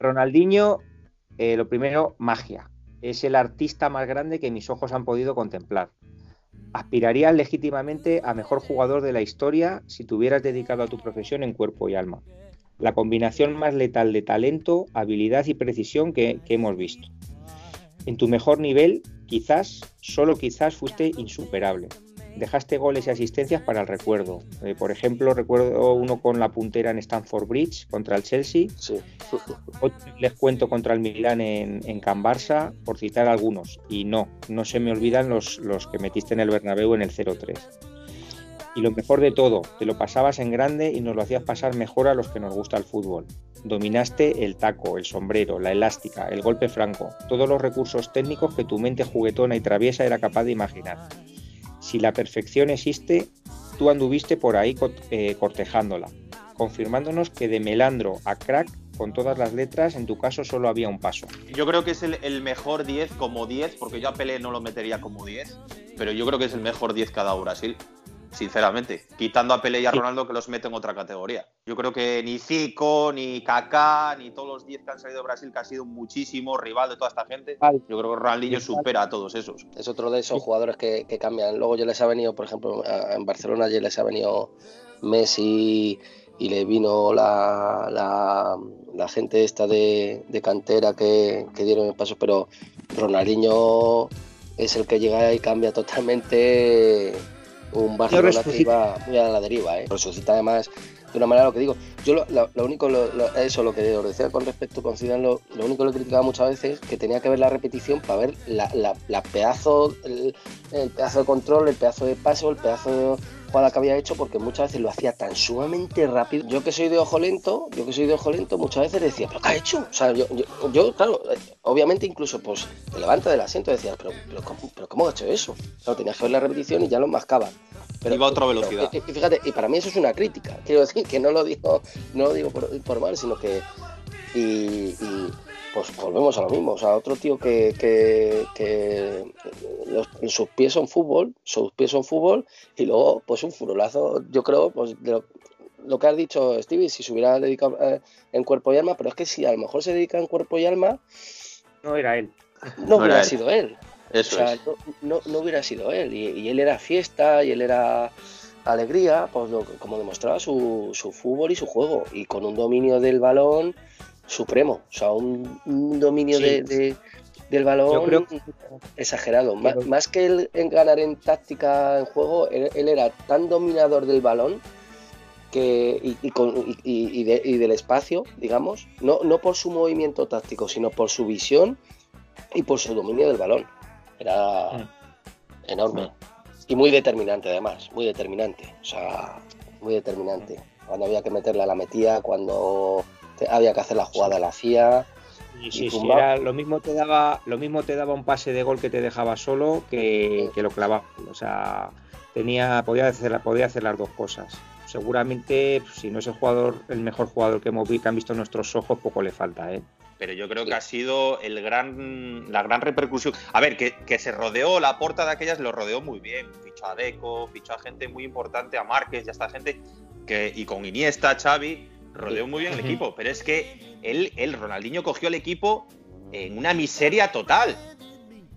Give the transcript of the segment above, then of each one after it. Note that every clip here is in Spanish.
Ronaldinho, eh, lo primero, magia. Es el artista más grande que mis ojos han podido contemplar. Aspirarías legítimamente a mejor jugador de la historia si te hubieras dedicado a tu profesión en cuerpo y alma. La combinación más letal de talento, habilidad y precisión que hemos visto. En tu mejor nivel, quizás, solo quizás, fuiste insuperable dejaste goles y asistencias para el recuerdo. Eh, por ejemplo, recuerdo uno con la puntera en Stamford Bridge contra el Chelsea. Sí. Otro les cuento contra el Milan en, en Can Barça, por citar algunos. Y no, no se me olvidan los, los que metiste en el Bernabéu en el 0-3. Y lo mejor de todo, te lo pasabas en grande y nos lo hacías pasar mejor a los que nos gusta el fútbol. Dominaste el taco, el sombrero, la elástica, el golpe franco, todos los recursos técnicos que tu mente juguetona y traviesa era capaz de imaginar si la perfección existe, tú anduviste por ahí eh, cortejándola, confirmándonos que de melandro a crack, con todas las letras, en tu caso solo había un paso. Yo creo que es el, mejor 10 como 10, porque yo a Pelé no lo metería como 10, pero yo creo que es el mejor 10 que ha dado Brasil sinceramente, quitando a Pelé y a Ronaldo que los mete en otra categoría. Yo creo que ni Zico, ni Kaká, ni todos los 10 que han salido de Brasil, que ha sido muchísimo rival de toda esta gente, yo creo que Ronaldinho supera a todos esos. Es otro de esos jugadores que, cambian. Luego ya les ha venido, por ejemplo, en Barcelona ya les ha venido Messi y le vino la, la, gente esta de, cantera que, que dieron el paso, pero Ronaldinho es el que llega y cambia totalmente un Barcelona que iba muy a la deriva, ¿eh? resucita además de una manera lo que digo. Yo lo, único, eso lo que os decía con respecto con Zidane, lo, único que lo criticaba muchas veces que tenía que ver la repetición para ver la, pedazo, el, pedazo de control, el pedazo de paso, el pedazo de jugada que había hecho, porque muchas veces lo hacía tan sumamente rápido. Yo que soy de ojo lento, yo que soy de ojo lento, muchas veces decía, ¿pero qué ha hecho? O sea, yo, yo, claro, eh, obviamente incluso pues te levanta del asiento y decías, ¿pero, pero, ¿cómo, pero ¿cómo ha hecho eso? Claro, tenías que ver la repetición y ya lo mascaba. Pero, Iba a otra velocidad. y fíjate, y para mí eso es una crítica. Quiero decir que no lo digo, no lo digo por, mal, sino que. Y, pues volvemos a lo mismo. O sea, otro tío que, que, sus pies son fútbol, sus pies son fútbol, y luego, pues un furolazo, yo creo, pues de lo, que has dicho, Stevie, si se hubiera dedicado eh, en cuerpo y alma, pero es que si a lo mejor se dedica en cuerpo y alma. No era él. No, hubiera sido él o sea, no, hubiera sido él. Y, él era fiesta y él era alegría, pues como demostraba su, fútbol y su juego. Y con un dominio del balón supremo. O sea, un, dominio de, del balón exagerado. Más, que él en ganar en táctica, en juego, él, era tan dominador del balón que, y, y, del espacio, digamos, no, no por su movimiento táctico, sino por su visión y por su dominio del balón. Era mm. enorme. Mm. Y muy determinante además, muy determinante. O sea, muy determinante. Cuando había que meterla la metía, cuando había que hacer la jugada la hacía. Y, sí, lo mismo te daba, lo mismo te daba un pase de gol que te dejaba solo que, lo clavaba. O sea, tenía, podía hacer, podía hacer las dos cosas. Seguramente, si no es el jugador, el mejor jugador que hemos visto, que han visto nuestros ojos, poco le falta, ¿eh? Pero yo creo que ha sido el gran, la gran repercusión. A ver, que, se rodeó, la porta de aquellas lo rodeó muy bien. Fichó a Deco, fichó a gente muy importante, a Márquez y a esta gente, que, y con Iniesta, Xavi, rodeó muy bien el equipo. Pero es que él, el Ronaldinho cogió el equipo en una miseria total.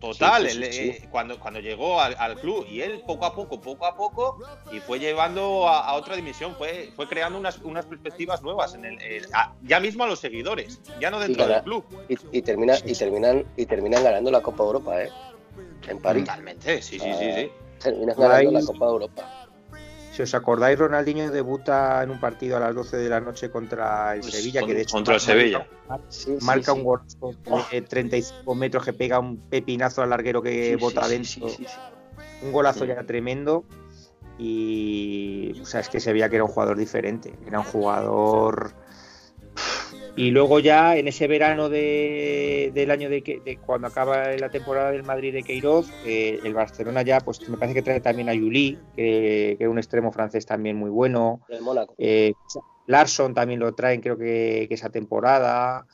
Total, eh, cuando, cuando llegó al, club y él poco a poco, poco a poco, y fue llevando a, otra dimensión, fue, fue creando unas, unas perspectivas nuevas, en el, ya mismo a los seguidores, ya no dentro del club. Y, termina, y, terminan, y terminan ganando la Copa Europa, ¿eh? En París. Totalmente, sí, sí, sí. sí. Terminan ganando la Copa Europa. Si os acordáis, Ronaldinho debuta en un partido a las 12 de la noche contra el pues Sevilla, que de hecho contra el Sevilla. Marca, un gol de 35 metros que pega un pepinazo al larguero que bota adentro. Un golazo ya tremendo. Y o sea, es que se veía que era un jugador diferente. Era un jugador y luego ya en ese verano del año de, cuando acaba la temporada del Madrid de Queiroz, eh, el Barcelona ya, pues me parece que trae también a Juli, que, es un extremo francés también muy bueno. Eh, Larson también lo traen, creo que, esa temporada.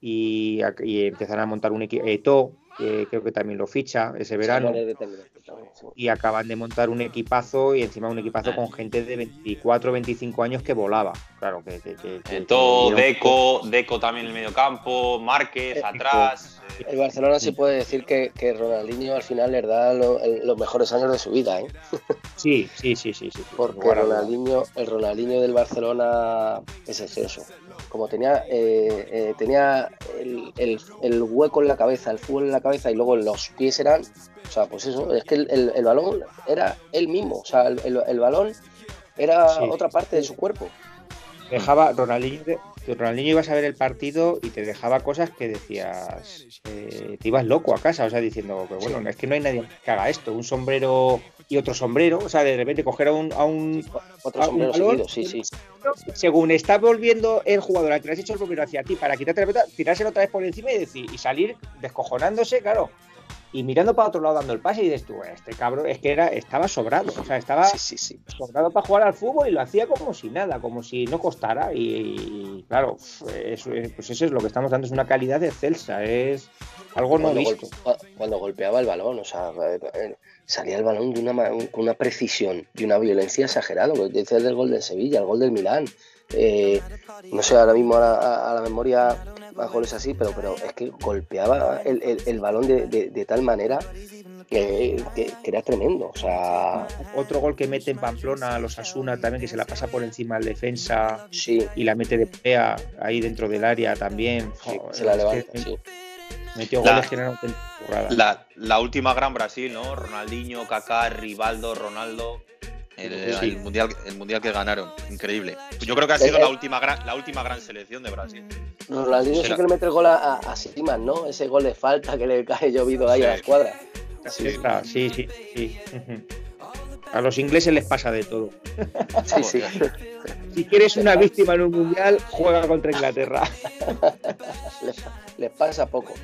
Y, y, empiezan a montar un equipo. Eto, creo que también lo ficha ese verano. Y acaban de montar un equipazo y encima un equipazo con gente de 24, 25 años que volaba. Claro, que. que, todo, Deco, Deco también en el medio campo, Márquez atrás. El Barcelona sí puede decir que, que Ronaldinho al final le da los mejores años de su vida, ¿eh? Sí, sí, sí, sí. sí. Porque Ronaldinho, el Ronaldinho del Barcelona es exceso como tenía, eh, eh, tenía el, hueco en la cabeza, el fútbol en la cabeza y luego los pies eran, o sea, pues eso, es que el, balón era él mismo, o sea, el, balón era otra parte de su cuerpo. Dejaba, Ronaldinho, Ronaldinho ibas a ver el partido y te dejaba cosas que decías, eh, te ibas loco a casa, o sea, diciendo, que bueno, es que no hay nadie que haga esto, un sombrero y otro sombrero, o sea, de repente coger a un, a un, otro sombrero sí, sí. Según está volviendo el jugador al que le has hecho el sombrero hacia ti para quitarte la pelota, tirárselo otra vez por encima y decir, y salir descojonándose, claro, y mirando para otro lado dando el pase y dices tú, este cabrón es que era, estaba sobrado, o sea, estaba sobrado para jugar al fútbol y lo hacía como si nada, como si no costara y, claro, eso, pues eso es lo que estamos dando, es una calidad excelsa, es algo no visto. cuando golpeaba el balón, o sea, eh, eh, salía el balón de una, con una precisión y una violencia exagerada, lo que dices del gol de Sevilla, el gol del Milán. Eh, no sé, ahora mismo a, la memoria más goles así, pero, pero es que golpeaba el, balón de, tal manera que, era tremendo. O sea... Otro gol que mete en Pamplona a los Asuna también, que se la pasa por encima al defensa y la mete de pea ahí dentro del área también. se la levanta, sí. Metió goles que la, la, última gran Brasil, ¿no? Ronaldinho, Kaká, Rivaldo, Ronaldo. El, mundial, el mundial que ganaron, increíble. Yo creo que ha sido eh, la, eh. última gran, la última gran selección de Brasil. Ronaldinho sí que le mete el gol a, a, Siman, ¿no? Ese gol de falta que le cae llovido ahí a la escuadra. Sí, sí, sí, sí. A los ingleses les pasa de todo. Sí, sí. Si quieres una víctima en un mundial, juega contra Inglaterra. les pasa poco.